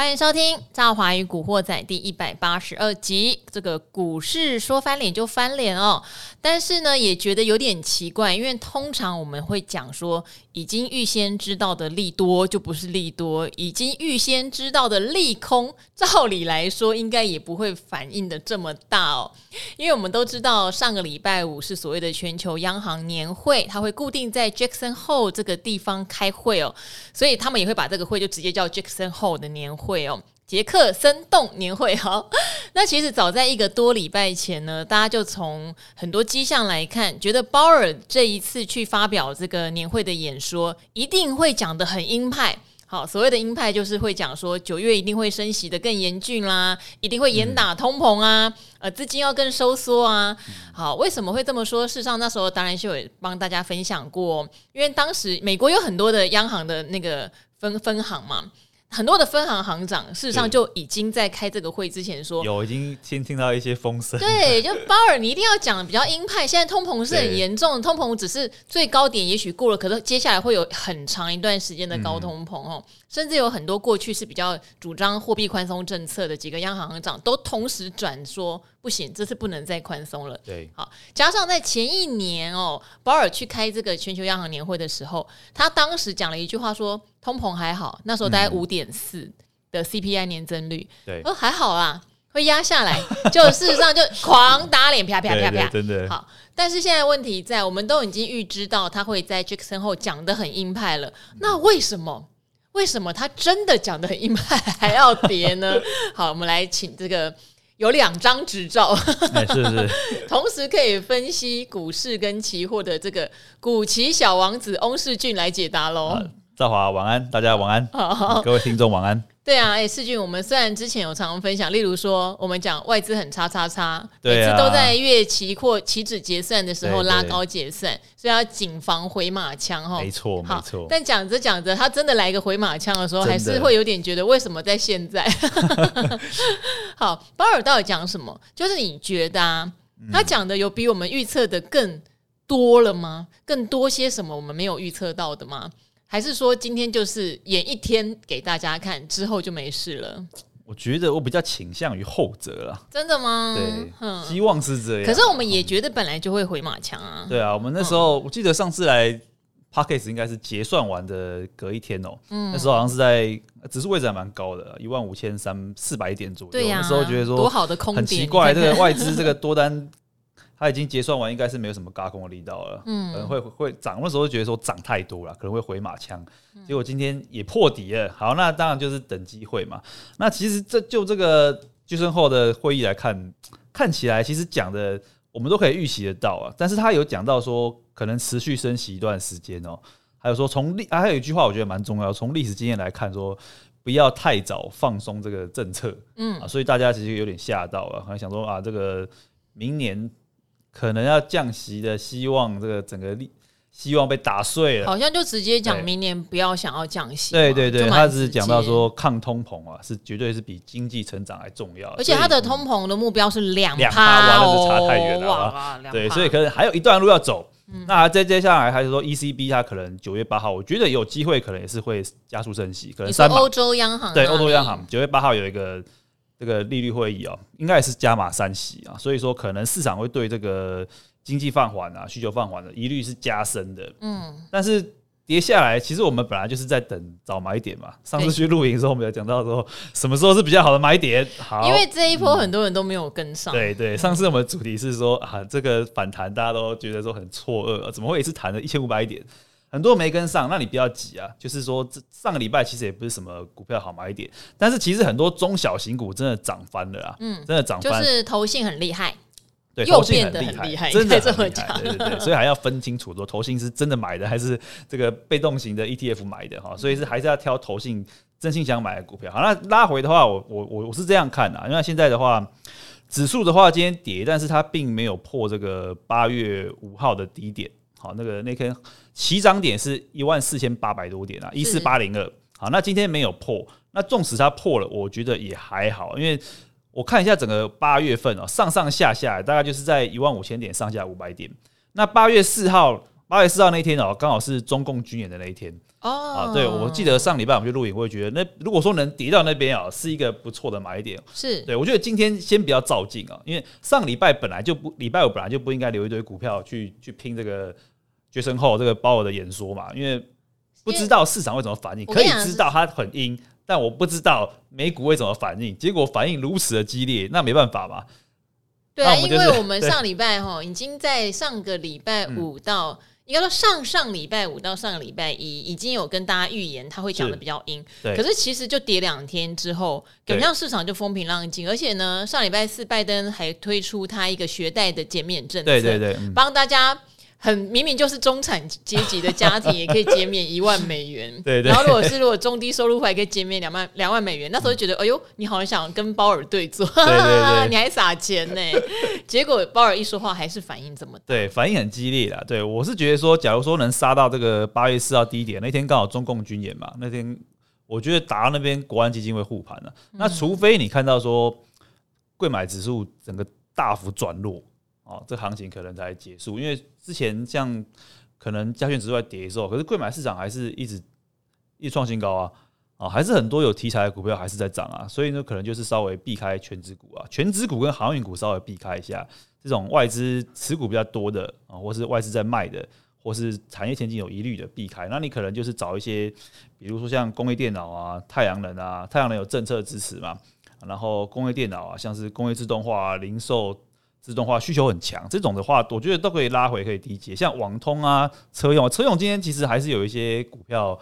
欢迎收听《赵华与古惑仔》第一百八十二集。这个股市说翻脸就翻脸哦，但是呢，也觉得有点奇怪，因为通常我们会讲说，已经预先知道的利多就不是利多，已经预先知道的利空，照理来说应该也不会反应的这么大哦。因为我们都知道，上个礼拜五是所谓的全球央行年会，它会固定在 Jackson Hole 这个地方开会哦，所以他们也会把这个会就直接叫 Jackson Hole 的年会。会哦，杰克森洞年会好。那其实早在一个多礼拜前呢，大家就从很多迹象来看，觉得鲍尔这一次去发表这个年会的演说，一定会讲得很鹰派。好，所谓的鹰派就是会讲说九月一定会升息得更严峻啦，一定会严打通膨啊，呃，资金要更收缩啊。好，为什么会这么说？事实上那时候当然是有帮大家分享过，因为当时美国有很多的央行的那个分分行嘛。很多的分行行长，事实上就已经在开这个会之前说，有已经先听到一些风声。对，就 鲍尔，你一定要讲比较鹰派。现在通膨是很严重，通膨只是最高点，也许过了，可是接下来会有很长一段时间的高通膨哦。嗯、甚至有很多过去是比较主张货币宽松政策的几个央行行长，都同时转说不行，这次不能再宽松了。对，好，加上在前一年哦，保尔去开这个全球央行年会的时候，他当时讲了一句话说。通膨还好，那时候大概五点四的 CPI 年增率，对，哦还好啦，会压下来，就事实上就狂打脸，啪啪啪啪，真的好。但是现在问题在，我们都已经预知到他会在 Jackson Hole 讲的很鹰派了，那为什么？为什么他真的讲的很鹰派还要跌呢？好，我们来请这个有两张执照，欸、是是，同时可以分析股市跟期货的这个股期小王子翁世俊来解答喽。赵华晚安，大家晚安，各位听众晚安。对啊，哎，世俊，我们虽然之前有常常分享，例如说我们讲外资很叉叉叉，啊、每次都在月期或期指结算的时候拉高结算，所以要谨防回马枪哈。没错，没错。但讲着讲着，他真的来一个回马枪的时候，的还是会有点觉得为什么在现在？好，鲍尔到底讲什么？就是你觉得啊，他讲的有比我们预测的更多了吗？更多些什么我们没有预测到的吗？还是说今天就是演一天给大家看，之后就没事了？我觉得我比较倾向于后者了。真的吗？对，嗯、希望是这样。可是我们也觉得本来就会回马枪啊。对啊，我们那时候、嗯、我记得上次来 p a c k a g e 应该是结算完的隔一天哦、喔。嗯，那时候好像是在指数位置还蛮高的，一万五千三四百点左右。对呀、啊，那时候觉得说多好的空间，很奇怪，这个外资这个多单。它已经结算完，应该是没有什么轧空的力道了。嗯，可能会会涨，那时候觉得说涨太多了，可能会回马枪。结果今天也破底了。好，那当然就是等机会嘛。那其实这就这个聚升后的会议来看，看起来其实讲的我们都可以预习得到啊。但是他有讲到说，可能持续升息一段时间哦。还有说从历啊，还有一句话我觉得蛮重要，从历史经验来看，说不要太早放松这个政策。嗯啊，所以大家其实有点吓到了，好像想说啊，这个明年。可能要降息的希望，这个整个利希望被打碎了，好像就直接讲明年不要想要降息。对对对，他只是讲到说抗通膨啊，是绝对是比经济成长还重要。而且他的通膨的目标是两两趴，完了就差太远了。哇，对，所以可能还有一段路要走。那再接下来还是说 ECB，它可能九月八号，我觉得有机会，可能也是会加速升息，可能三码。欧洲央行对欧洲央行九月八号有一个。这个利率会议啊、哦，应该也是加码三息啊，所以说可能市场会对这个经济放缓啊、需求放缓的疑虑是加深的。嗯，但是跌下来，其实我们本来就是在等找买点嘛。上次去露营的时候，我们有讲到说什么时候是比较好的买点。好，因为这一波很多人都没有跟上。嗯、对对，上次我们的主题是说啊，这个反弹大家都觉得说很错愕、啊，怎么会一次弹了一千五百点？很多没跟上，那你不要急啊。就是说，这上个礼拜其实也不是什么股票好买点，但是其实很多中小型股真的涨翻了啊。嗯，真的涨翻，就是投信很厉害，对，又变得很厉害，真的这么讲，对对对，所以还要分清楚说，投信是真的买的，还是这个被动型的 ETF 买的哈。所以是还是要挑投信真心想买的股票。好，那拉回的话，我我我我是这样看的，因为现在的话，指数的话今天跌，但是它并没有破这个八月五号的低点。好，那个那天起涨点是一万四千八百多点啊，一四八零二。好，那今天没有破，那纵使它破了，我觉得也还好，因为我看一下整个八月份哦，上上下下大概就是在一万五千点上下五百点。那八月四号八月四号那一天哦，刚好是中共军演的那一天哦。啊，对，我记得上礼拜我们去录影，我会觉得那如果说能跌到那边啊，是一个不错的买点。是，对我觉得今天先不要照进啊，因为上礼拜本来就不，礼拜五本来就不应该留一堆股票去去拼这个决胜后这个鲍尔的演说嘛，因为不知道市场会怎么反应，可以知道它很阴，但我不知道美股会怎么反应，结果反应如此的激烈，那没办法嘛。对啊，因为我们上礼拜哈已经在上个礼拜五到。应该说上上礼拜五到上个礼拜一已经有跟大家预言，他会讲的比较阴。可是其实就跌两天之后，感觉上市场就风平浪静。而且呢，上礼拜四拜登还推出他一个学贷的减免政策，对对对，帮大家。很明明就是中产阶级的家庭也可以减免一万美元，对，对，然后如果是如果中低收入户还可以减免两万两万美元，那时候就觉得哎呦，你好像想跟鲍尔对坐，对对对你还撒钱呢？结果鲍尔一说话还是反应这么大，对，反应很激烈啦。对我是觉得说，假如说能杀到这个八月四号低点，那天刚好中共军演嘛，那天我觉得打到那边国安基金会护盘了。那除非你看到说贵买指数整个大幅转弱。哦，这行情可能才结束，因为之前像可能加权指数在跌的时候，可是柜买市场还是一直一创新高啊，啊，还是很多有题材的股票还是在涨啊，所以呢，可能就是稍微避开全指股啊，全指股跟航运股稍微避开一下，这种外资持股比较多的啊，或是外资在卖的，或是产业前景有疑虑的避开，那你可能就是找一些，比如说像工业电脑啊、太阳能啊，太阳能有政策支持嘛，然后工业电脑啊，像是工业自动化、零售。自动化需求很强，这种的话，我觉得都可以拉回，可以低接。像网通啊、车用、车用今天其实还是有一些股票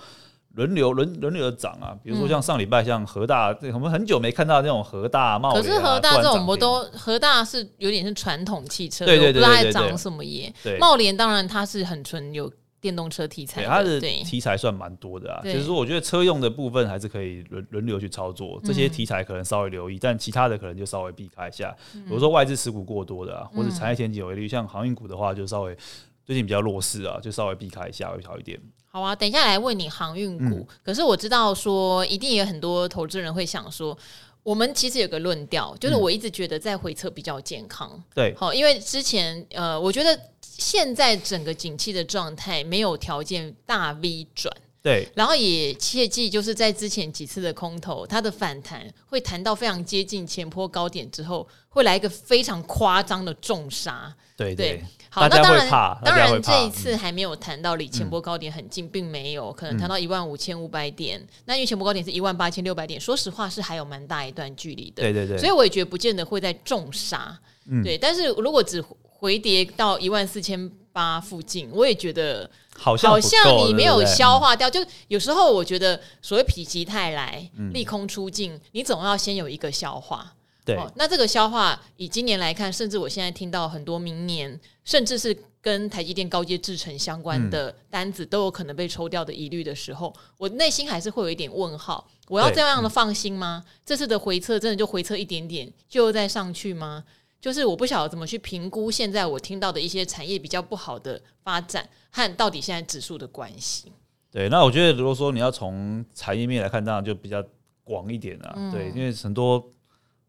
轮流轮轮流的涨啊。比如说像上礼拜像和大，嗯我们很久没看到那种和大、茂。可是和大这种我都和大是有点是传统汽车，对对对，对，对，不知道它涨什么耶。茂联当然它是很纯有。电动车题材，它的题材算蛮多的啊。就是说，我觉得车用的部分还是可以轮轮流去操作，这些题材可能稍微留意，但其他的可能就稍微避开一下。比如说外资持股过多的啊，或者产业前景有疑虑，像航运股的话，就稍微最近比较弱势啊，就稍微避开一下会好一点。好啊，等一下来问你航运股。可是我知道说，一定有很多投资人会想说，我们其实有个论调，就是我一直觉得在回测比较健康。对，好，因为之前呃，我觉得。现在整个景气的状态没有条件大 V 转，对，然后也切记就是在之前几次的空头，它的反弹会弹到非常接近前波高点之后，会来一个非常夸张的重杀，对对，好，那当然，当然这一次还没有谈到离前波高点很近，嗯、并没有可能谈到一万五千五百点，嗯、那因为前波高点是一万八千六百点，说实话是还有蛮大一段距离的，对对对，所以我也觉得不见得会在重杀，嗯，对，但是如果只回跌到一万四千八附近，我也觉得好像好像你没有消化掉。就有时候我觉得，所谓否极泰来，利空出尽，你总要先有一个消化。对，那这个消化以今年来看，甚至我现在听到很多明年，甚至是跟台积电高阶制程相关的单子都有可能被抽掉的疑虑的时候，我内心还是会有一点问号。我要这样的放心吗？这次的回撤真的就回撤一点点，就再上去吗？就是我不晓得怎么去评估现在我听到的一些产业比较不好的发展和到底现在指数的关系。对，那我觉得如果说你要从产业面来看，当然就比较广一点啊。嗯、对，因为很多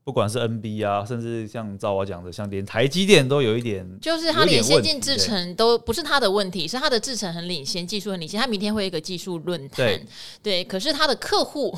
不管是 NB 啊，甚至像赵华讲的，像连台积电都有一点，就是它连先进制程都不是它的问题，是它的制程很领先，技术很领先。它明天会有一个技术论坛，对，对，可是它的客户，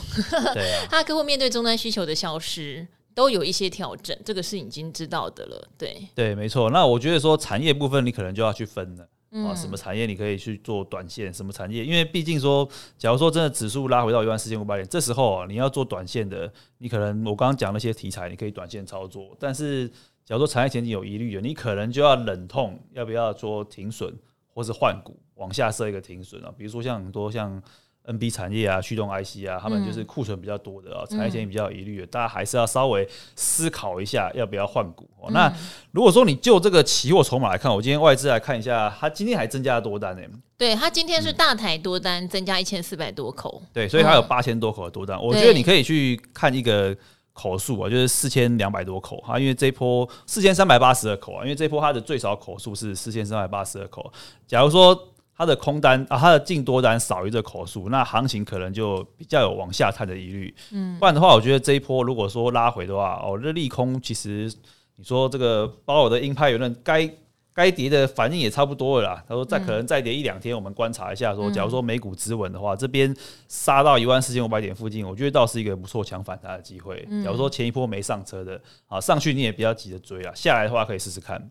对啊，它的客户面对终端需求的消失。都有一些调整，这个是已经知道的了。对对，没错。那我觉得说产业部分，你可能就要去分了、嗯、啊，什么产业你可以去做短线，什么产业？因为毕竟说，假如说真的指数拉回到一万四千五百点，这时候啊，你要做短线的，你可能我刚刚讲那些题材，你可以短线操作。但是，假如说产业前景有疑虑的，你可能就要忍痛，要不要做停损，或是换股，往下设一个停损啊？比如说像很多像。NB 产业啊，驱动 IC 啊，他们就是库存比较多的啊，产业前景比较有疑虑的，大家还是要稍微思考一下要不要换股。那如果说你就这个期货筹码来看，我今天外资来看一下，它今天还增加了多单呢。对，它今天是大台多单增加一千四百多口，对，所以它有八千多口的多单。我觉得你可以去看一个口数啊，就是四千两百多口哈，因为这一波四千三百八十二口啊，因为这一波它的最少口数是四千三百八十二口。假如说它的空单啊，它的净多单少于这口数，那行情可能就比较有往下探的疑虑。嗯，不然的话，我觉得这一波如果说拉回的话，哦，这利空其实你说这个包尔的鹰派有论该该跌的反应也差不多了啦。他说再可能再跌一两天，我们观察一下。说假如说美股止稳的话，这边杀到一万四千五百点附近，我觉得倒是一个不错抢反弹的机会。假如说前一波没上车的，啊，上去你也不要急着追啊，下来的话可以试试看。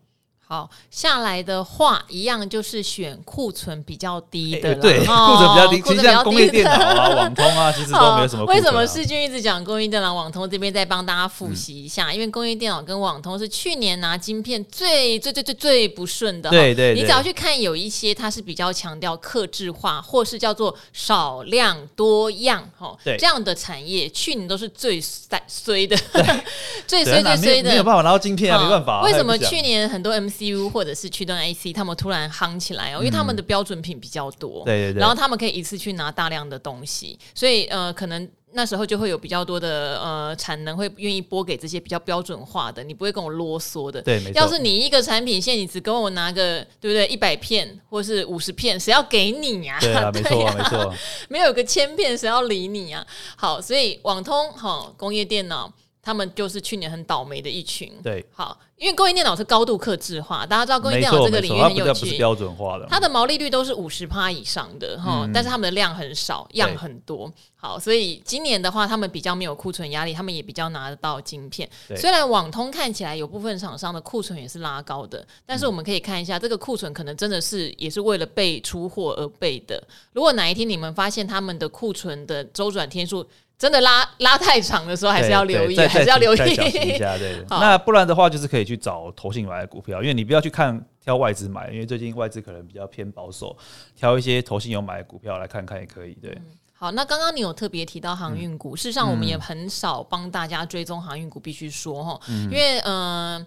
好，下来的话一样就是选库存比较低的，对，库存比较低。其实像工业电脑啊、网通啊，其实都没有什么。为什么世俊一直讲工业电脑、网通这边再帮大家复习一下？因为工业电脑跟网通是去年拿晶片最最最最最不顺的。对对，你只要去看有一些它是比较强调克制化，或是叫做少量多样，哈，这样的产业去年都是最衰的，最衰最衰的，没有办法拿到晶片啊，没办法。为什么去年很多 MC CU 或者是驱动 IC，他们突然夯起来哦，因为他们的标准品比较多，对对对，然后他们可以一次去拿大量的东西，所以呃，可能那时候就会有比较多的呃产能会愿意拨给这些比较标准化的，你不会跟我啰嗦的，对，没错。要是你一个产品线，你只跟我拿个对不对一百片或是五十片，谁要给你呀？对啊，没错啊，没错，没有个千片，谁要理你啊？好，所以网通哈工业电脑。他们就是去年很倒霉的一群。对，好，因为工业电脑是高度克制化，大家知道工业电脑这个领域很有趣，不是标准化的，它的毛利率都是五十趴以上的哈，嗯、但是他们的量很少，样很多。好，所以今年的话，他们比较没有库存压力，他们也比较拿得到晶片。对虽然网通看起来有部分厂商的库存也是拉高的，但是我们可以看一下，这个库存可能真的是也是为了备出货而备的。如果哪一天你们发现他们的库存的周转天数，真的拉拉太长的时候，还是要留意，还是要留意一下。对，那不然的话，就是可以去找投信买的股票，因为你不要去看挑外资买，因为最近外资可能比较偏保守，挑一些投信有买的股票来看看也可以。对，嗯、好，那刚刚你有特别提到航运股，嗯、事实上我们也很少帮大家追踪航运股，必须说哈，嗯、因为嗯、呃，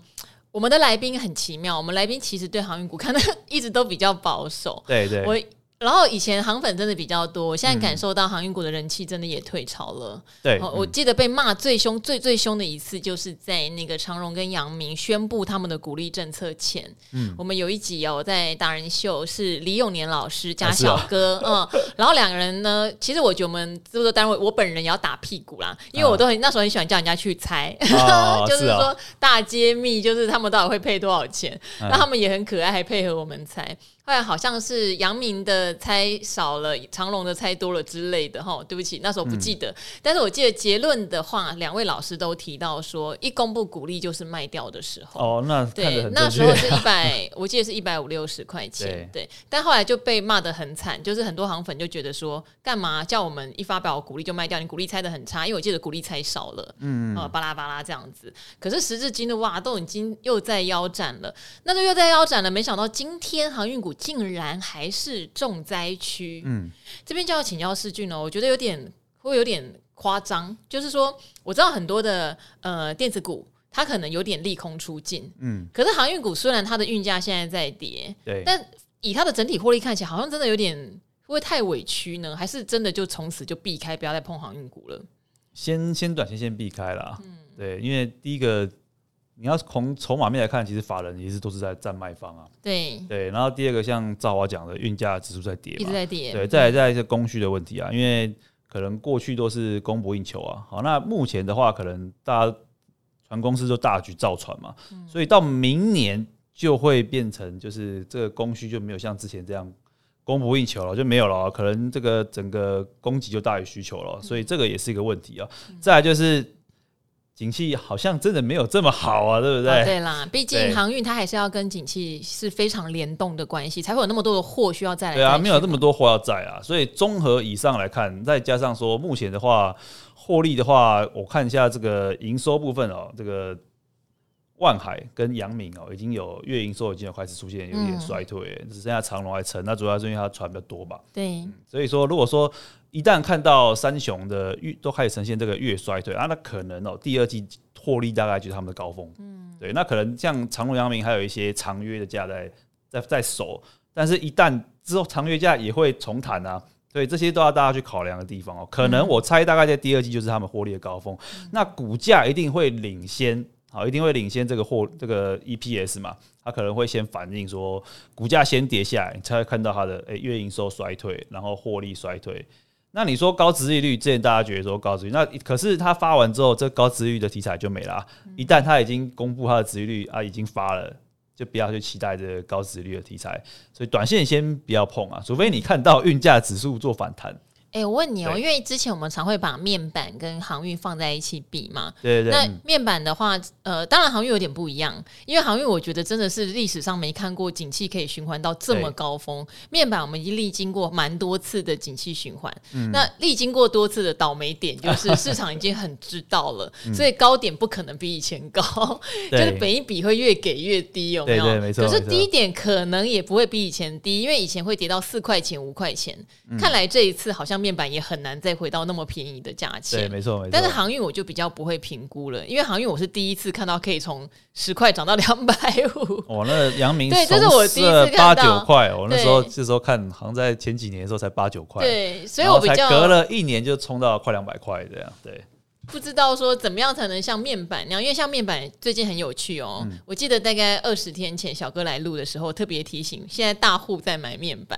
我们的来宾很奇妙，我们来宾其实对航运股看的 一直都比较保守。对对，我。然后以前航粉真的比较多，现在感受到航运股的人气真的也退潮了。对，我记得被骂最凶、最最凶的一次，就是在那个长荣跟阳明宣布他们的股利政策前，嗯，我们有一集哦，在达人秀是李永年老师加小哥，嗯，然后两个人呢，其实我觉得我们制作单位，我本人也要打屁股啦，因为我都很那时候很喜欢叫人家去猜，就是说大揭秘，就是他们到底会配多少钱，那他们也很可爱，还配合我们猜。后来好像是杨明的猜少了，长龙的猜多了之类的哈，对不起，那时候不记得。嗯、但是我记得结论的话，两位老师都提到说，一公布股利就是卖掉的时候。哦，那对，那时候是一百，我记得是一百五六十块钱。对，对，但后来就被骂得很惨，就是很多行粉就觉得说，干嘛叫我们一发表股利就卖掉？你股利猜的很差，因为我记得股利猜少了，嗯，呃，巴拉巴拉这样子。可是时至今日，哇，都已经又在腰斩了，那就又在腰斩了。没想到今天航运股。竟然还是重灾区，嗯，这边就要请教世俊了。我觉得有点会有点夸张，就是说我知道很多的呃电子股，它可能有点利空出尽，嗯，可是航运股虽然它的运价现在在跌，对，但以它的整体获利看起来，好像真的有点会不会太委屈呢？还是真的就从此就避开，不要再碰航运股了？先先短线先避开了，嗯，对，因为第一个。你要从筹码面来看，其实法人其实都是在占卖方啊。对对，然后第二个像赵华讲的，运价指数在跌，一直在跌。对，再来再来一些供需的问题啊，因为可能过去都是供不应求啊。好，那目前的话，可能大家船公司就大举造船嘛，所以到明年就会变成就是这个供需就没有像之前这样供不应求了，就没有了。可能这个整个供给就大于需求了，所以这个也是一个问题啊。再来就是。景气好像真的没有这么好啊，对不对？啊、对啦，毕竟航运它还是要跟景气是非常联动的关系，才会有那么多的货需要再来。对啊，没有这么多货要载啊，所以综合以上来看，再加上说目前的话，获利的话，我看一下这个营收部分哦，这个万海跟阳明哦，已经有月营收已经有开始出现有点衰退，嗯、只剩下长隆还撑，那主要是因为它船比较多吧？对、嗯，所以说如果说。一旦看到三雄的月都开始呈现这个月衰退啊，那可能哦，第二季获利大概就是他们的高峰。嗯，对，那可能像长隆、阳明还有一些长约的价在在在守，但是一旦之后长约价也会重弹啊，所以这些都要大家去考量的地方哦。可能我猜大概在第二季就是他们获利的高峰，嗯、那股价一定会领先，好，一定会领先这个货这个 EPS 嘛，它可能会先反映说股价先跌下来，你才会看到它的诶、欸、月营收衰退，然后获利衰退。那你说高值利率，之前大家觉得说高殖利率，那可是他发完之后，这高殖利率的题材就没了。一旦他已经公布他的值利率啊，已经发了，就不要去期待这个高殖利率的题材，所以短线先不要碰啊，除非你看到运价指数做反弹。哎、欸，我问你哦、喔，因为之前我们常会把面板跟航运放在一起比嘛。对对对。那面板的话，呃，当然航运有点不一样，因为航运我觉得真的是历史上没看过景气可以循环到这么高峰。面板我们已经历经过蛮多次的景气循环，嗯、那历经过多次的倒霉点，就是市场已经很知道了，所以高点不可能比以前高，就是本一比会越给越低，有没有？没错。可是低点可能也不会比以前低，因为以前会跌到四块钱、五块钱，嗯、看来这一次好像。面板也很难再回到那么便宜的价钱，对，没错，没错。但是航运我就比较不会评估了，因为航运我是第一次看到可以从十块涨到两百五。哦，那阳明对，这是我第一次看到八九块。我那时候这时候看，好像在前几年的时候才八九块。对，所以我比较隔了一年就冲到快两百块这样。对，不知道说怎么样才能像面板那样，因为像面板最近很有趣哦。嗯、我记得大概二十天前小哥来录的时候特别提醒，现在大户在买面板。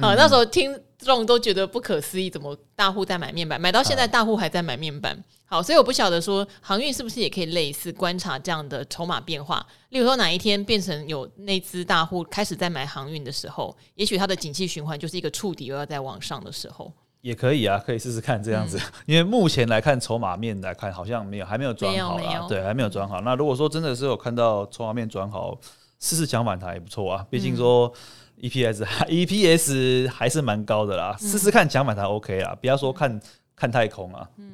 好，那时候听众都觉得不可思议，怎么大户在买面板？买到现在，大户还在买面板。好，所以我不晓得说航运是不是也可以类似观察这样的筹码变化。例如说，哪一天变成有内资大户开始在买航运的时候，也许它的景气循环就是一个触底又要再往上的时候，也可以啊，可以试试看这样子。嗯、因为目前来看，筹码面来看好像没有，还没有转好啦，对，还没有转好。那如果说真的是有看到筹码面转好，试试抢反弹也不错啊。毕竟说。嗯 EPS EPS 还是蛮高的啦，试试、嗯、看强反弹 OK 啦，不要说看看太空啊，嗯，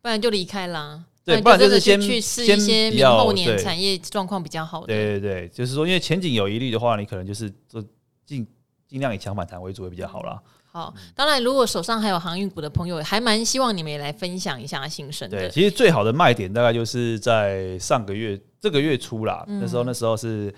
不然就离开啦。对，不然就是先去试一些明后年产业状况比较好的。对对对，就是说，因为前景有疑虑的话，你可能就是做尽尽量以强反弹为主会比较好啦。好，当然，如果手上还有航运股的朋友，还蛮希望你们也来分享一下心声的。对，其实最好的卖点大概就是在上个月这个月初啦，嗯、那时候那时候是。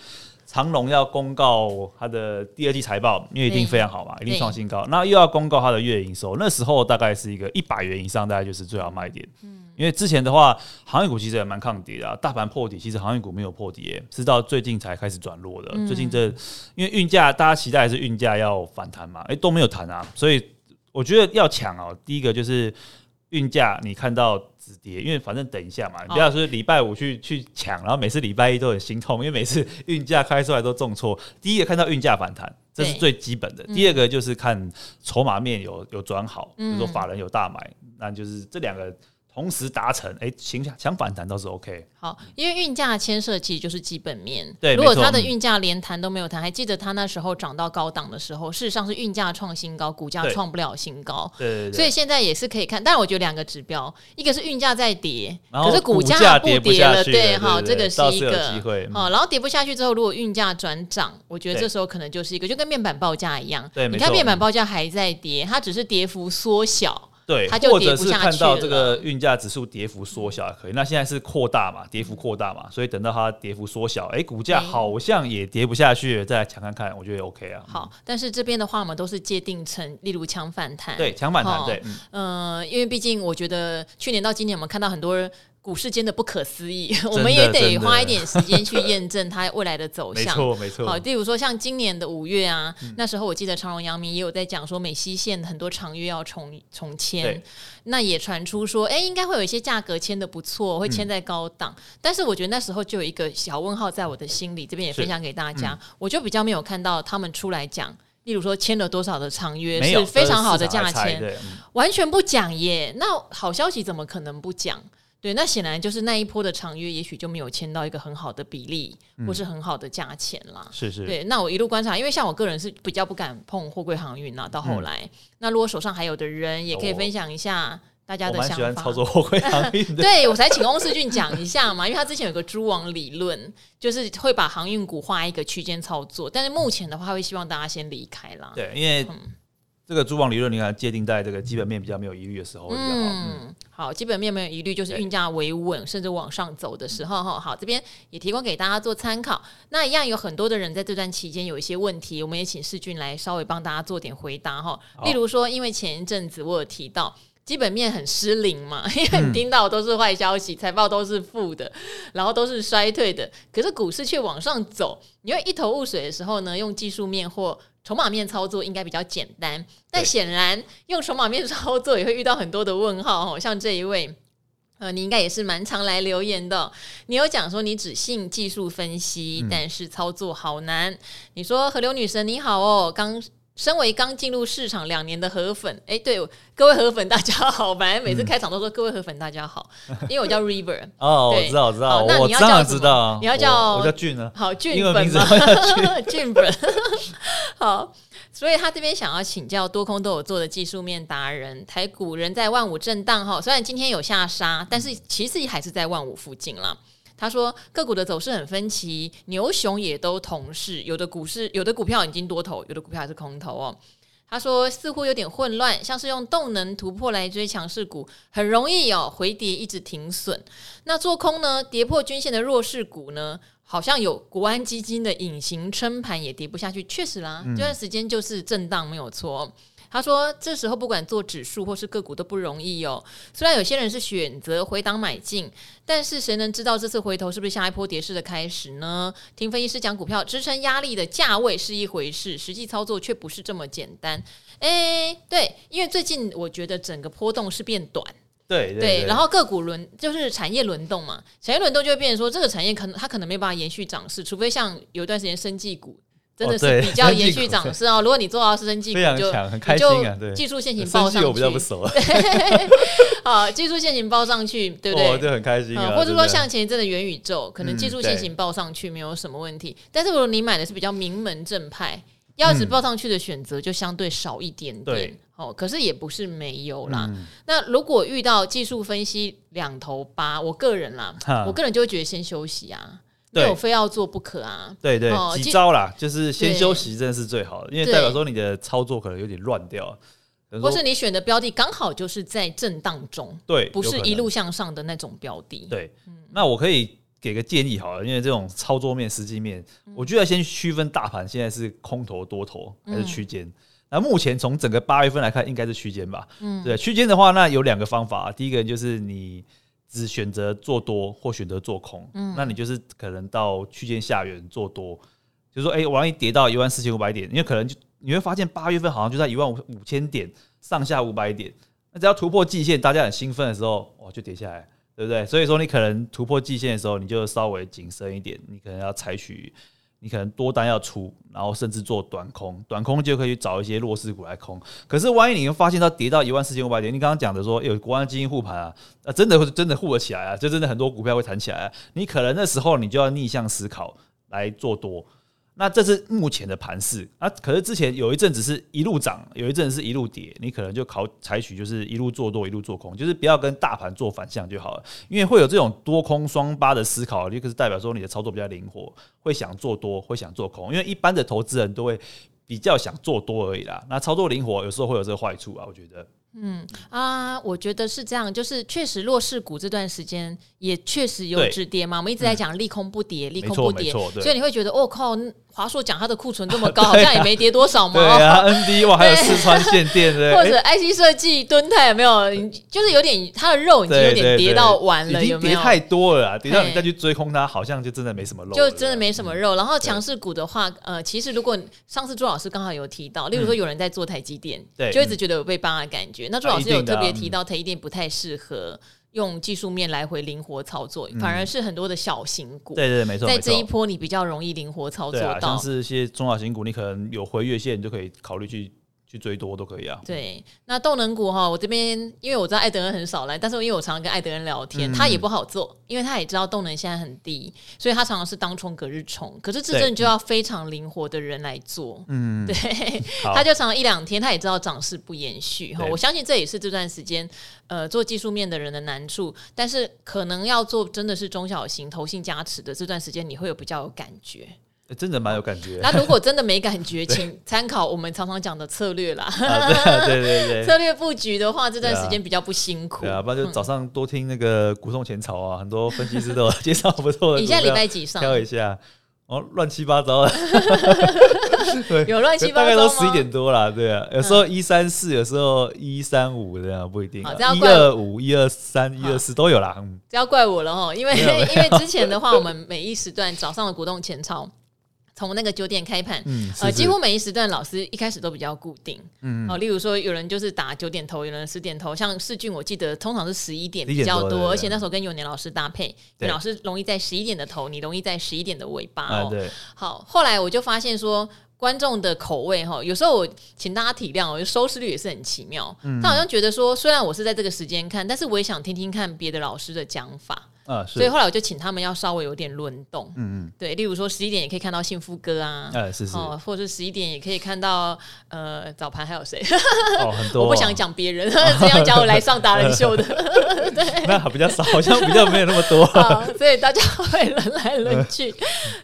长隆要公告它的第二季财报，因为一定非常好嘛，一定创新高。那又要公告它的月营收，那时候大概是一个一百元以上，大概就是最好卖点。嗯，因为之前的话，航运股其实也蛮抗跌的啊，大盘破底，其实航运股没有破底，是到最近才开始转弱的。嗯、最近这因为运价，大家期待还是运价要反弹嘛，哎，都没有弹啊，所以我觉得要抢哦。第一个就是运价，你看到。止跌，因为反正等一下嘛，你不要说礼拜五去去抢，然后每次礼拜一都很心痛，因为每次 运价开出来都重挫。第一个看到运价反弹，这是最基本的；第二个就是看筹码面有有转好，比如说法人有大买，嗯、那就是这两个。同时达成，哎、欸，行想反弹倒是 OK。好，因为运价牵涉其实就是基本面。对，如果它的运价连弹都没有弹，还记得它那时候涨到高档的时候，事实上是运价创新高，股价创不了新高。对，对，对，对，所以现在也是可以看，但是我觉得两个指标，一个是运价在跌，可是股价不跌了。对，好，这个是一个机会。好，然后跌不下去之后，如果运价转涨，我觉得这时候可能就是一个，就跟面板报价一样。对，你看面板报价还在跌，它只是跌幅缩小。对，或者是看到这个运价指数跌幅缩小也可以。那现在是扩大嘛，跌幅扩大嘛，所以等到它跌幅缩小，哎，股价好像也跌不下去，再来抢看看，我觉得 OK 啊。好，但是这边的话，我们都是界定成，例如强反弹，对，强反弹，对，嗯，呃，因为毕竟我觉得去年到今年，我们看到很多人。股市间的不可思议，我们也得花一点时间去验证它未来的走向。没错，没错。好，例如说像今年的五月啊，嗯、那时候我记得长荣、阳明也有在讲说美西线很多长约要重重签，那也传出说，哎、欸，应该会有一些价格签的不错，会签在高档。嗯、但是我觉得那时候就有一个小问号在我的心里，这边也分享给大家，嗯、我就比较没有看到他们出来讲，例如说签了多少的长约是非常好的价钱，嗯、完全不讲耶。那好消息怎么可能不讲？对，那显然就是那一波的长约，也许就没有签到一个很好的比例，嗯、或是很好的价钱啦。是是。对，那我一路观察，因为像我个人是比较不敢碰货柜航运呐。到后来，嗯、那如果手上还有的人，也可以分享一下大家的想法。我喜欢操作货柜航运的。对，我才请翁世俊讲一下嘛，因为他之前有个蛛网理论，就是会把航运股画一个区间操作，但是目前的话，会希望大家先离开啦。对，因为。嗯这个蛛网理论，你看界定在这个基本面比较没有疑虑的时候比较好。嗯，好，基本面没有疑虑，就是运价维稳甚至往上走的时候哈。好，这边也提供给大家做参考。那一样有很多的人在这段期间有一些问题，我们也请世俊来稍微帮大家做点回答哈。例如说，因为前一阵子我有提到基本面很失灵嘛，因为你听到都是坏消息，财报都是负的，然后都是衰退的，可是股市却往上走。你会一头雾水的时候呢，用技术面或筹码面操作应该比较简单，但显然用筹码面操作也会遇到很多的问号。像这一位呃，你应该也是蛮常来留言的。你有讲说你只信技术分析，嗯、但是操作好难。你说河流女神你好哦，刚。身为刚进入市场两年的河粉，哎，对各位河粉大家好，反正每次开场都说各位河粉大家好，因为我叫 River 哦，我知道我知道，那你要叫知道，你要叫我叫俊呢，好 俊粉吗？俊。粉，好，所以他这边想要请教多空都有做的技术面达人，台股人在万五震荡哈，虽然今天有下杀，但是其实还是在万五附近了。他说个股的走势很分歧，牛熊也都同势，有的股市有的股票已经多头，有的股票还是空头哦。他说似乎有点混乱，像是用动能突破来追强势股，很容易哦回跌一直停损。那做空呢，跌破均线的弱势股呢，好像有国安基金的隐形撑盘也跌不下去，确实啦，这段时间就是震荡没有错。他说：“这时候不管做指数或是个股都不容易哦。虽然有些人是选择回档买进，但是谁能知道这次回头是不是下一波跌势的开始呢？听分析师讲股票支撑压力的价位是一回事，实际操作却不是这么简单。诶，对，因为最近我觉得整个波动是变短，对对，对，然后个股轮就是产业轮动嘛，产业轮动就会变成说这个产业可能它可能没办法延续涨势，除非像有一段时间生技股。”真的是比较延续涨势哦。如果你做到是生技股，就很开心啊。技术线型报上去，我比较不熟。好，技术线型报上去，对不对？就很开心。或者说像前一阵的元宇宙，可能技术线型报上去没有什么问题。但是如果你买的是比较名门正派，要是报上去的选择就相对少一点点。哦，可是也不是没有啦。那如果遇到技术分析两头八，我个人啦，我个人就会觉得先休息啊。没有非要做不可啊！对对，几招啦，就是先休息，真的是最好的，因为代表说你的操作可能有点乱掉，或是你选的标的刚好就是在震荡中，对，不是一路向上的那种标的。对，那我可以给个建议好了，因为这种操作面、实际面，我觉得先区分大盘现在是空头、多头还是区间。那目前从整个八月份来看，应该是区间吧？嗯，对，区间的话，那有两个方法，第一个就是你。只选择做多或选择做空，嗯，那你就是可能到区间下缘做多，就是说，哎、欸，万一跌到一万四千五百点，因为可能就你会发现八月份好像就在一万五五千点上下五百点，那只要突破季线，大家很兴奋的时候，哇，就跌下来，对不对？所以说你可能突破季线的时候，你就稍微谨慎一点，你可能要采取。你可能多单要出，然后甚至做短空，短空就可以找一些弱势股来空。可是万一你又发现它跌到一万四千五百点，你刚刚讲的说有国安基金护盘啊，啊，真的会真的护得起来啊，就真的很多股票会弹起来啊。你可能那时候你就要逆向思考来做多。那这是目前的盘势啊，可是之前有一阵子是一路涨，有一阵是一路跌，你可能就考采取就是一路做多一路做空，就是不要跟大盘做反向就好了，因为会有这种多空双八的思考，一个是代表说你的操作比较灵活，会想做多，会想做空，因为一般的投资人都会比较想做多而已啦。那操作灵活有时候会有这个坏处啊，我觉得。嗯啊，我觉得是这样，就是确实弱势股这段时间也确实有止跌嘛，我们一直在讲利空不跌，利空不跌，所以你会觉得哦靠。华硕讲它的库存这么高，好像也没跌多少嘛。对啊，ND 哇，还有四川限电的，或者 IC 设计敦泰有没有？就是有点它的肉已经有点跌到完了，有没有？跌太多了，跌到你再去追空它，好像就真的没什么肉。就真的没什么肉。然后强势股的话，呃，其实如果上次朱老师刚好有提到，例如说有人在做台积电，就一直觉得有被帮的感觉。那朱老师有特别提到台积电不太适合。用技术面来回灵活操作，反而是很多的小型股。对对，没错。在这一波，你比较容易灵活操作到。像是一些中小型股，你可能有回月线，你就可以考虑去。去追多都可以啊。对，那动能股哈，我这边因为我知道艾德恩很少来，但是因为我常常跟艾德恩聊天，嗯、他也不好做，因为他也知道动能现在很低，所以他常常是当冲隔日冲。可是这阵就要非常灵活的人来做，嗯，对，他就常常一两天，他也知道涨势不延续哈。我相信这也是这段时间呃做技术面的人的难处，但是可能要做真的是中小型投信加持的这段时间，你会有比较有感觉。欸、真的蛮有感觉。那如果真的没感觉，请参考我们常常讲的策略啦。啊、对对对对，策略布局的话，这段时间比较不辛苦。对啊，不然就早上多听那个股动前朝啊，很多分析师都有 介绍不错的。你现在礼拜几上？挑一下哦，乱七八糟的。有乱七八糟大概都十一点多了，对啊，有时候一三四，有时候一三五这样，不一定。一二五、一二三、一二四都有啦。嗯，这要怪我了哈，因为因为之前的话，我们每一时段早上的股动前朝。从那个九点开盘，嗯，呃，几乎每一时段老师一开始都比较固定，嗯，哦，例如说有人就是打九点头，有人十点头，像世俊，我记得通常是十一点比较多，多而且那时候跟永年老师搭配，永老师容易在十一点的头，你容易在十一点的尾巴哦。啊、对，好，后来我就发现说，观众的口味哈，有时候我请大家体谅，我收视率也是很奇妙，嗯、他好像觉得说，虽然我是在这个时间看，但是我也想听听看别的老师的讲法。啊，所以后来我就请他们要稍微有点轮动，嗯嗯，对，例如说十一点也可以看到幸福哥啊，哎是是，哦，或者十一点也可以看到呃早盘还有谁？哦，很多，我不想讲别人，这样讲我来上达人秀的，对，那比较少，好像比较没有那么多，所以大家会轮来轮去，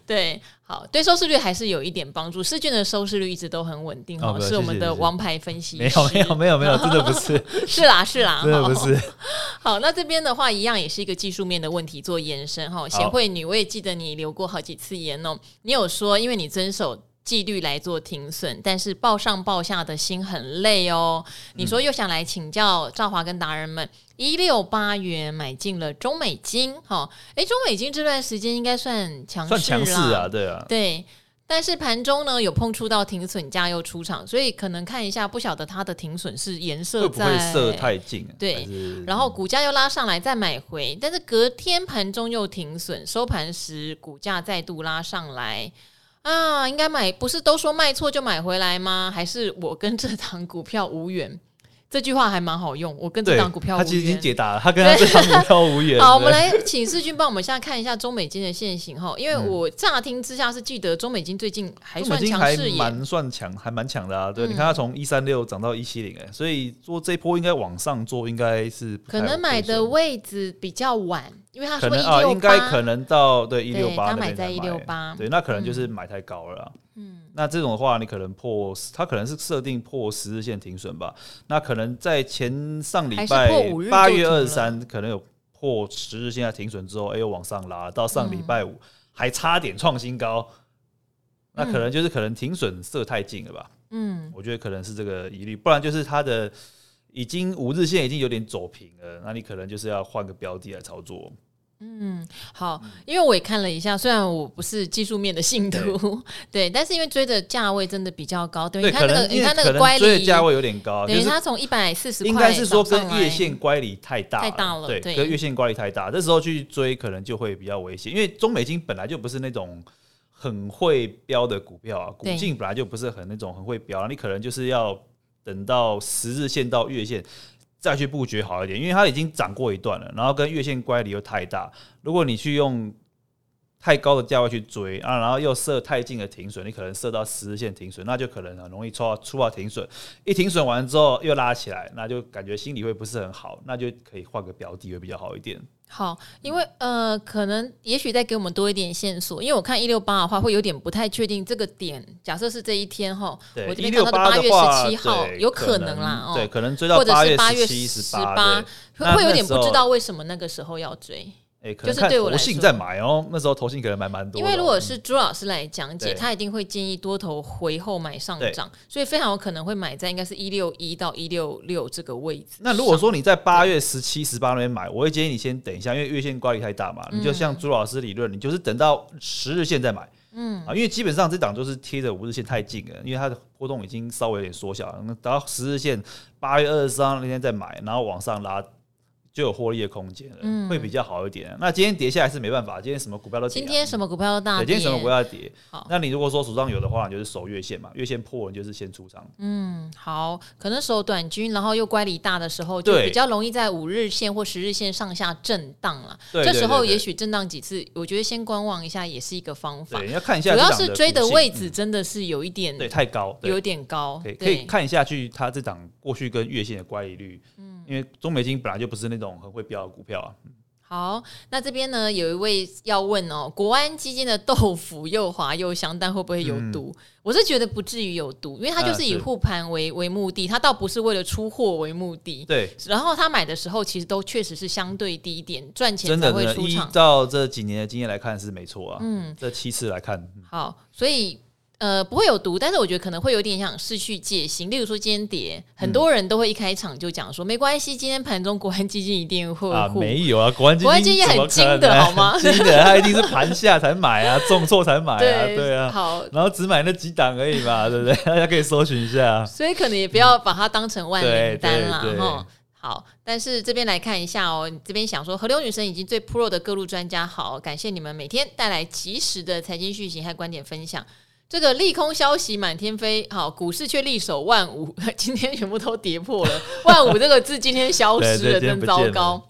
对。好，对收视率还是有一点帮助。试卷的收视率一直都很稳定哦，是我们的王牌分析师。没有没有没有没有，真的不是。是 啦是啦，真的不是。好，那这边的话一样也是一个技术面的问题做延伸哈。贤惠女，我也记得你留过好几次言哦。你有说，因为你遵守。纪律来做停损，但是抱上抱下的心很累哦。你说又想来请教赵华跟达人们，一六八元买进了中美金，哈，哎，中美金这段时间应该算强势，算强势啊，对啊，对。但是盘中呢有碰触到停损价又出场，所以可能看一下，不晓得它的停损是颜色在会不会设太近，对，然后股价又拉上来再买回，但是隔天盘中又停损，收盘时股价再度拉上来。啊，应该买，不是都说卖错就买回来吗？还是我跟这档股票无缘？这句话还蛮好用，我跟这档股票无缘。他其实已经解答了，他跟他这档股票无缘。好，我们来请世军帮我们现在看一下中美金的线型哈，因为我乍听之下是记得中美金最近还算强势，蛮算强，还蛮强的啊。对，嗯、你看它从一三六涨到一七零，哎，所以做这波应该往上做，应该是可能买的位置比较晚。因为他说一六八，应该可能到对一六八，他买在一六八，对，那可能就是买太高了。嗯，那这种的话，你可能破，它可能是设定破十日线停损吧。那可能在前上礼拜八月二十三，可能有破十日线的停损之后，哎，又往上拉，到上礼拜五还差点创新高。那可能就是可能停损设太近了吧？嗯，我觉得可能是这个疑虑，不然就是它的。已经五日线已经有点走平了，那你可能就是要换个标的来操作。嗯，好，因为我也看了一下，虽然我不是技术面的信徒，对，对，但是因为追的价位真的比较高，对，你看那个，你看那个乖离，追的价位有点高，等于它从一百四十块，应该是说跟月线乖离太大，太大了，对，对跟月线乖离太大，这时候去追可能就会比较危险，因为中美金本来就不是那种很会标的股票啊，股性本来就不是很那种很会标，你可能就是要。等到十日线到月线再去布局好一点，因为它已经涨过一段了，然后跟月线乖离又太大。如果你去用太高的价位去追啊，然后又设太近的停损，你可能设到十日线停损，那就可能很容易出到出到停损。一停损完之后又拉起来，那就感觉心里会不是很好，那就可以换个标的会比较好一点。好，因为呃，可能也许再给我们多一点线索，因为我看一六八的话，会有点不太确定这个点。假设是这一天哈，我这边看到的八月十七号有可能啦，哦，对，可能追到八月十七、十八，会会有点不知道为什么那个时候要追。哎，就是对我来信在买哦，那时候投信可能买蛮多。因为如果是朱老师来讲解，他一定会建议多头回后买上涨，所以非常有可能会买在应该是一六一到一六六这个位置。那如果说你在八月十七、十八那边买，我会建议你先等一下，因为月线乖离太大嘛。你就像朱老师理论，你就是等到十日线再买。嗯啊，因为基本上这档就是贴着五日线太近了，因为它的波动已经稍微有点缩小了。等到十日线八月二十三那天再买，然后往上拉。就有获利的空间了，嗯、会比较好一点。那今天跌下来是没办法，今天什么股票都跌，啊。今天什么股票都大跌。今天什么股票跌？好，那你如果说手上有的话，你就是守月线嘛，月线破，你就是先出场。嗯，好，可能守短均，然后又乖离大的时候，就比较容易在五日线或十日线上下震荡了。对，这时候也许震荡几次，我觉得先观望一下也是一个方法。对，你要看一下，主要是追的位置真的是有一点，对，太高，有点高。可以可以看一下去它这档过去跟月线的乖离率。嗯。因为中美金本来就不是那种很会飙的股票啊。好，那这边呢有一位要问哦，国安基金的豆腐又滑又香，但会不会有毒？嗯、我是觉得不至于有毒，因为它就是以护盘为、啊、为目的，它倒不是为了出货为目的。对，然后他买的时候其实都确实是相对低一点，赚钱才会出场。依照这几年的经验来看是没错啊。嗯，这七次来看，好，所以。呃，不会有毒，但是我觉得可能会有点想失去戒心。例如说今天跌，很多人都会一开场就讲说、嗯、没关系，今天盘中国安基金一定会啊，没有啊，国安基金国安基金很精的好吗？精的，他一定是盘下才买啊，重挫才买啊，对，对啊，好，然后只买那几档而已嘛，对不对？大家可以搜寻一下。所以可能也不要把它当成万灵丹啦，哈。好，但是这边来看一下哦，你这边想说河流女神已经最 pro 的各路专家，好，感谢你们每天带来及时的财经讯息和观点分享。这个利空消息满天飞，好，股市却力守万五，今天全部都跌破了。万五这个字今天消失了，真糟糕。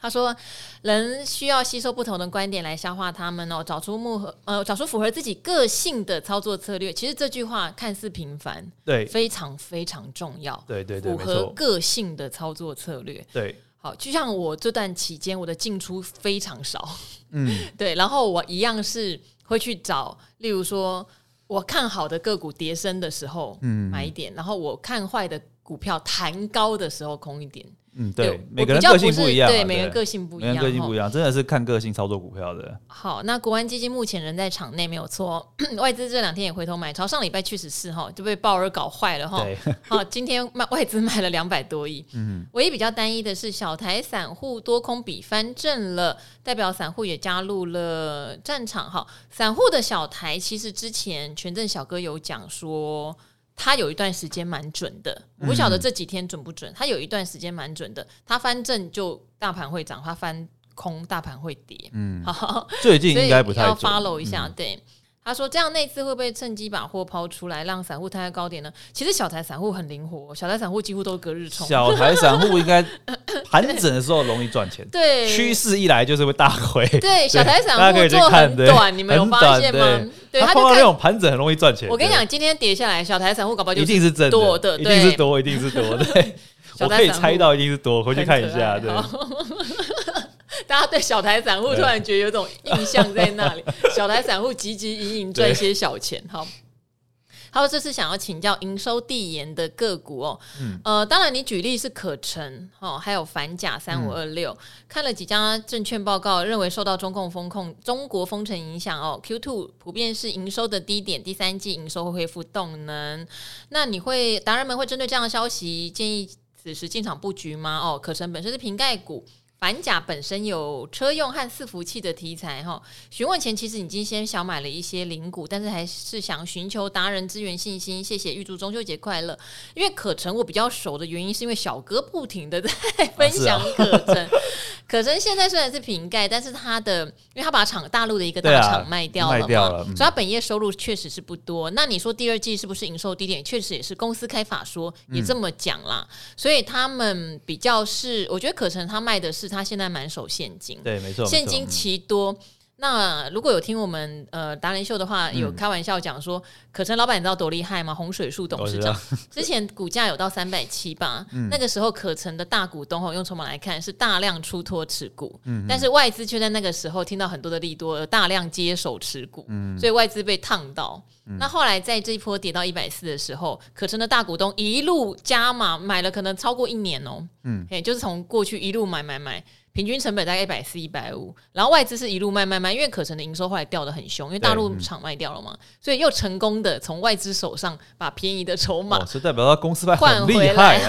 他说，人需要吸收不同的观点来消化他们哦，找出符合呃，找出符合自己个性的操作策略。其实这句话看似平凡，对，非常非常重要。对对对，符合个性的操作策略。对，好，就像我这段期间，我的进出非常少。嗯，对，然后我一样是会去找，例如说。我看好的个股跌升的时候，嗯，买一点；然后我看坏的股票弹高的时候，空一点。嗯，对，每个人个性不一样，对，每个人个性不一样，每个人个性不一样，真的是看个性操作股票的。好，那国安基金目前人在场内没有错，外资这两天也回头买超，上礼拜确实是哈，就被鲍尔搞坏了哈。好，今天卖外资卖了两百多亿。嗯，唯一比较单一的是小台散户多空比翻正了，代表散户也加入了战场哈。散户的小台其实之前权证小哥有讲说。他有一段时间蛮准的，我不晓得这几天准不准。他有一段时间蛮准的，他翻正就大盘会涨，他翻空大盘会跌。嗯，好，最近应该不太准。要 follow 一下，对。他说：“这样那次会不会趁机把货抛出来，让散户摊在高点呢？”其实小台散户很灵活，小台散户几乎都隔日冲。小台散户应该 盘整的时候容易赚钱，对，趋势一来就是会大亏。对，小台散户做很短，你们有发现吗？对，他碰到那种盘整很容易赚钱。我跟你讲，今天跌下来，小台散户搞不好就一定是真的，一定是多，一定是多。对，我可以猜到一定是多，回去看一下。对。大家对小台散户突然觉得有种印象在那里，小台散户汲汲营营赚一些小钱。好，还有这次想要请教营收递延的个股哦，嗯、呃，当然你举例是可成哦，还有反甲三五二六，看了几家证券报告，认为受到中共风控、中国封城影响哦，Q two 普遍是营收的低点，第三季营收会恢复动能。那你会达人们会针对这样的消息建议此时进场布局吗？哦，可成本身是瓶盖股。反甲本身有车用和伺服器的题材哈，询问前其实已经先小买了一些零股，但是还是想寻求达人资源信心。谢谢，预祝中秋节快乐。因为可成我比较熟的原因，是因为小哥不停的在分享可成。啊可成现在虽然是瓶盖，但是他的，因为他把厂大陆的一个大厂卖掉了嘛，了嗯、所以他本业收入确实是不多。那你说第二季是不是营收低点？确实也是公司开法说也这么讲啦。嗯、所以他们比较是，我觉得可成他卖的是他现在满手现金，对，没错，现金奇多。嗯那如果有听我们呃达人秀的话，有开玩笑讲说，嗯、可成老板你知道多厉害吗？洪水树董事长。之前股价有到三百七吧，嗯、那个时候可成的大股东哦，用筹码来看是大量出脱持股，嗯、但是外资却在那个时候听到很多的利多，大量接手持股，嗯、所以外资被烫到。嗯、那后来在这一波跌到一百四的时候，可成的大股东一路加码买了，可能超过一年哦、喔，嗯，哎，就是从过去一路买买买。平均成本大概一百四、一百五，然后外资是一路卖卖卖，因为可成的营收后来掉得很凶，因为大陆厂卖掉了嘛，嗯、所以又成功的从外资手上把便宜的筹码，是代表他公司换回来。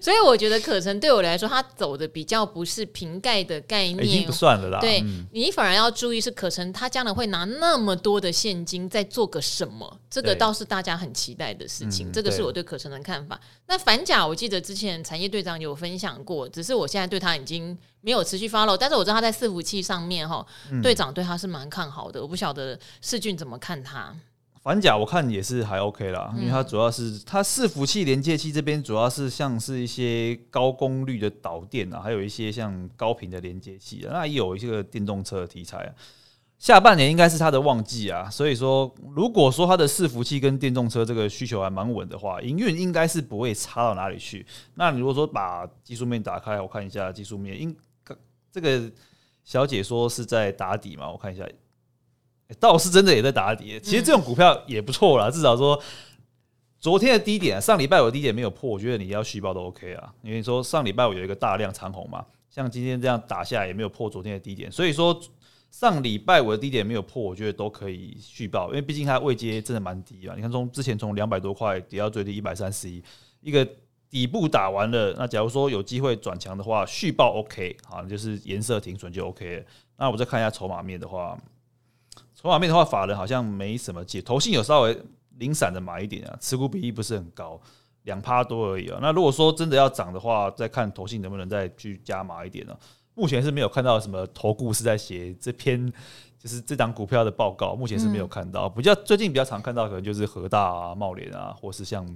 所以我觉得可成对我来说，他走的比较不是瓶盖的概念，已经不算了啦。对、嗯、你反而要注意是可成，他将来会拿那么多的现金在做个什么？这个倒是大家很期待的事情。对这个是我对可成的看法。嗯、那反甲，我记得之前产业队长有分享过，只是我现在对他已经。没有持续 follow，但是我知道他在伺服器上面哈，嗯、队长对他是蛮看好的。我不晓得世俊怎么看他。反甲我看也是还 OK 啦，因为它主要是它伺服器连接器这边主要是像是一些高功率的导电啊，还有一些像高频的连接器啊，那也有一些个电动车的题材啊。下半年应该是它的旺季啊，所以说如果说它的伺服器跟电动车这个需求还蛮稳的话，营运应该是不会差到哪里去。那你如果说把技术面打开，我看一下技术面，应这个小姐说是在打底嘛？我看一下，倒是真的也在打底。其实这种股票也不错啦，至少说昨天的低点，上礼拜我的低点没有破，我觉得你要续报都 OK 啊。因为说上礼拜我有一个大量长红嘛，像今天这样打下来也没有破昨天的低点，所以说。上礼拜我的低点没有破，我觉得都可以续报，因为毕竟它位阶真的蛮低啊。你看从之前从两百多块跌到最低一百三十一，一个底部打完了。那假如说有机会转强的话，续报 OK 啊，就是颜色停损就 OK。那我再看一下筹码面的话，筹码面的话，法人好像没什么解，投信有稍微零散的买一点啊，持股比例不是很高。两趴多而已啊。那如果说真的要涨的话，再看投信能不能再去加码一点呢？目前是没有看到什么投顾是在写这篇，就是这档股票的报告，目前是没有看到。比较最近比较常看到可能就是和大啊、茂联啊，或是像。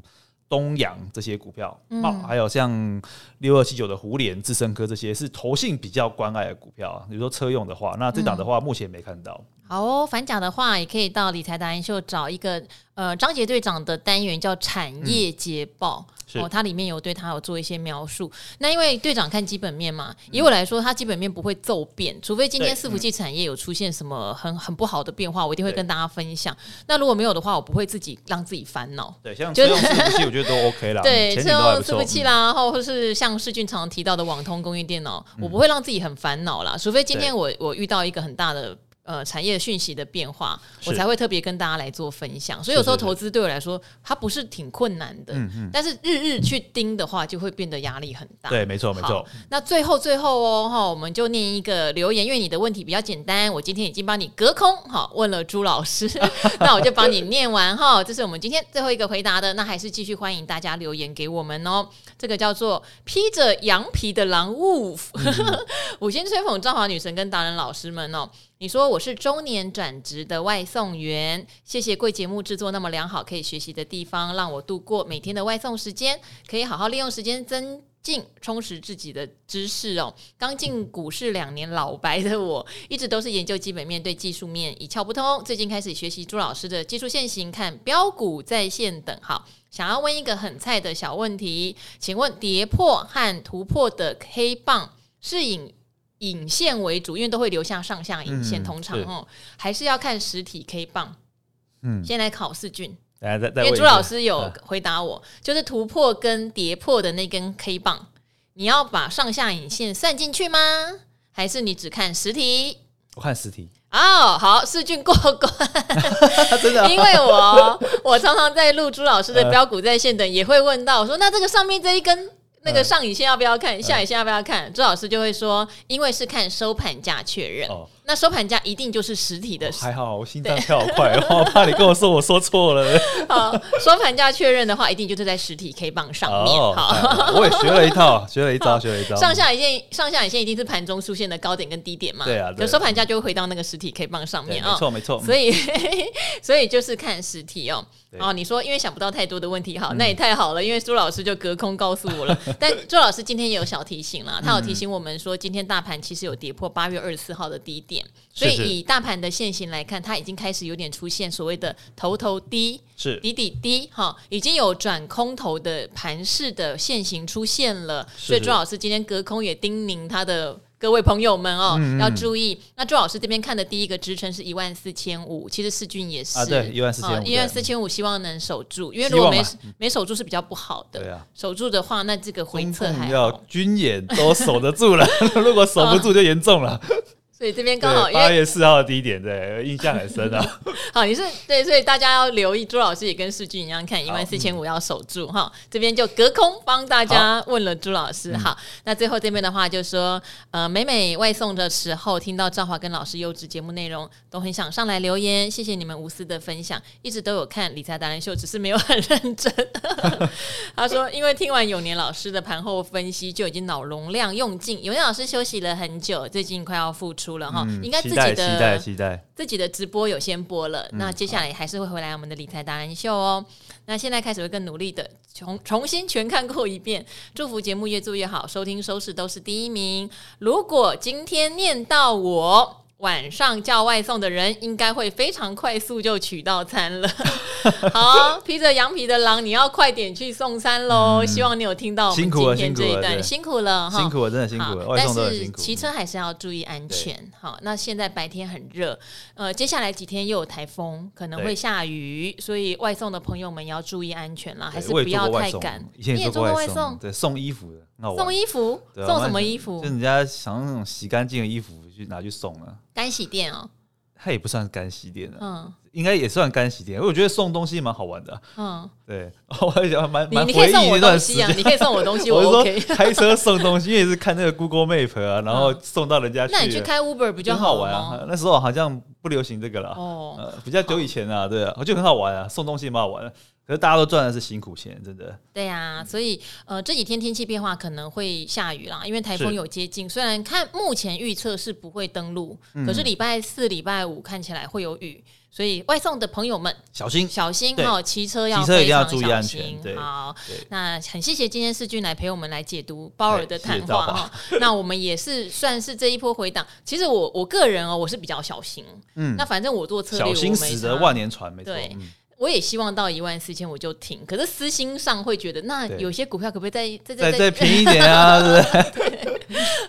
东阳这些股票，嗯，还有像六二七九的胡联、智胜科这些是投信比较关爱的股票啊。比如说车用的话，那这档的话目前没看到。好哦，反甲的话也可以到理财达人秀找一个呃张杰队长的单元叫产业捷报。嗯哦，它里面有对他有做一些描述。那因为队长看基本面嘛，以我来说，它基本面不会骤变，除非今天伺服器产业有出现什么很很不好的变化，我一定会跟大家分享。那如果没有的话，我不会自己让自己烦恼。对，像这种伺服器，我觉得都 OK 啦。对，车用伺服器啦，或或是像世俊常提到的网通、工业电脑，我不会让自己很烦恼啦。除非今天我我遇到一个很大的。呃，产业讯息的变化，我才会特别跟大家来做分享。所以有时候投资对我来说，它不是挺困难的。嗯嗯。但是日日去盯的话，就会变得压力很大。对，没错，没错。那最后最后哦，哈，我们就念一个留言，因为你的问题比较简单，我今天已经帮你隔空哈问了朱老师，那我就帮你念完哈。这是我们今天最后一个回答的，那还是继续欢迎大家留言给我们哦。这个叫做披着羊皮的狼物，嗯、五星吹捧，赵华女神跟达人老师们哦。你说我是中年转职的外送员，谢谢贵节目制作那么良好，可以学习的地方，让我度过每天的外送时间，可以好好利用时间增进充实自己的知识哦。刚进股市两年老白的我，一直都是研究基本面，对技术面一窍不通。最近开始学习朱老师的技术线型，看标股在线等。好，想要问一个很菜的小问题，请问跌破和突破的 K 棒是引影线为主，因为都会留下上下影线，嗯、通常哦，还是要看实体 K 棒。嗯，先来考试卷，因为朱老师有回答我，啊、就是突破跟跌破的那根 K 棒，你要把上下影线算进去吗？还是你只看实体？我看实体。哦，好，试卷过关。真的、啊，因为我 我常常在录朱老师的标股在线等，也会问到我说，那这个上面这一根。那个上影线要不要看？下影线要不要看？朱老师就会说，因为是看收盘价确认。哦那收盘价一定就是实体的，还好我心脏跳好快，我怕你跟我说我说错了。好，收盘价确认的话，一定就是在实体 K 棒上面。好，我也学了一套，学了一招，学了一招。上下影线，上下影线一定是盘中出现的高点跟低点嘛？对啊。就收盘价就会回到那个实体 K 棒上面啊。没错，没错。所以，所以就是看实体哦。哦，你说因为想不到太多的问题，好，那也太好了，因为朱老师就隔空告诉我了。但朱老师今天也有小提醒了，他有提醒我们说，今天大盘其实有跌破八月二十四号的低点，所以以。大盘的线型来看，它已经开始有点出现所谓的头头低，是底底低，哈，已经有转空头的盘势的线型出现了。所以朱老师今天隔空也叮咛他的各位朋友们哦，嗯嗯，要注意。那朱老师这边看的第一个支撑是一万四千五，其实世俊也是啊，对，一万四千五，一万四千五，希望能守住，因为如果没没守住是比较不好的。对啊，守住的话，那这个回撤还要军演都守得住了，如果守不住就严重了。所以这边刚好八月四号的低点，对，印象很深啊。好，你是对，所以大家要留意，朱老师也跟世俊一样，看一万四千五要守住哈、嗯。这边就隔空帮大家问了朱老师。好，那最后这边的话就说，呃，每每外送的时候听到赵华跟老师优质节目内容，都很想上来留言。谢谢你们无私的分享，一直都有看理财达人秀，只是没有很认真。他说，因为听完永年老师的盘后分析，就已经脑容量用尽。永年老师休息了很久，最近快要复出。出了哈，应该自己的期待期待自己的直播有先播了，那接下来还是会回来我们的理财达人秀哦。那现在开始会更努力的重重新全看过一遍，祝福节目越做越好，收听收视都是第一名。如果今天念到我。晚上叫外送的人应该会非常快速就取到餐了。好，披着羊皮的狼，你要快点去送餐喽！嗯、希望你有听到我们今天这一段，辛苦了，辛苦了，真的辛苦了。但是骑车还是要注意安全。好，那现在白天很热，呃，接下来几天又有台风，可能会下雨，所以外送的朋友们要注意安全啦，还是不要太赶。你也做过外送？对，送衣服的。送衣服，送什么衣服？就人家想用那种洗干净的衣服。去拿去送了。干洗店哦，它也不算干洗店了，嗯，应该也算干洗店。我觉得送东西蛮好玩的，嗯，对，我还想蛮蛮你可以送我东西啊，你可以送我东西，我 OK。开车送东西，因为是看那个 Google Map 啊，然后送到人家去。那你去开 Uber 比较好玩啊？那时候好像不流行这个了，哦，比较久以前啊，对啊，我觉得很好玩啊，送东西蛮好玩的。可是大家都赚的是辛苦钱，真的。对呀、啊，所以呃这几天天气变化可能会下雨啦，因为台风有接近。是虽然看目前预测是不会登陆，嗯、可是礼拜四、礼拜五看起来会有雨，所以外送的朋友们小心小心哦，骑对车要骑车一定要注意安全。对好，那很谢谢今天世俊来陪我们来解读鲍尔的谈话哈。那我们也是算是这一波回档。其实我我个人哦，我是比较小心。嗯，那反正我做策略，小心驶得万年船，没错。对。嗯我也希望到一万四千我就停，可是私心上会觉得，那有些股票可不可以再再再再便宜一点啊？对？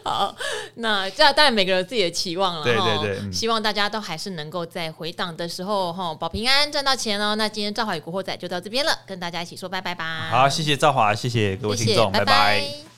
好，那这当然每个人有自己的期望了，对对对，嗯、希望大家都还是能够在回档的时候哈保平安赚到钱哦。那今天赵华与古惑仔就到这边了，跟大家一起说拜拜吧。好，谢谢赵华，谢谢各位听众，拜拜。拜拜。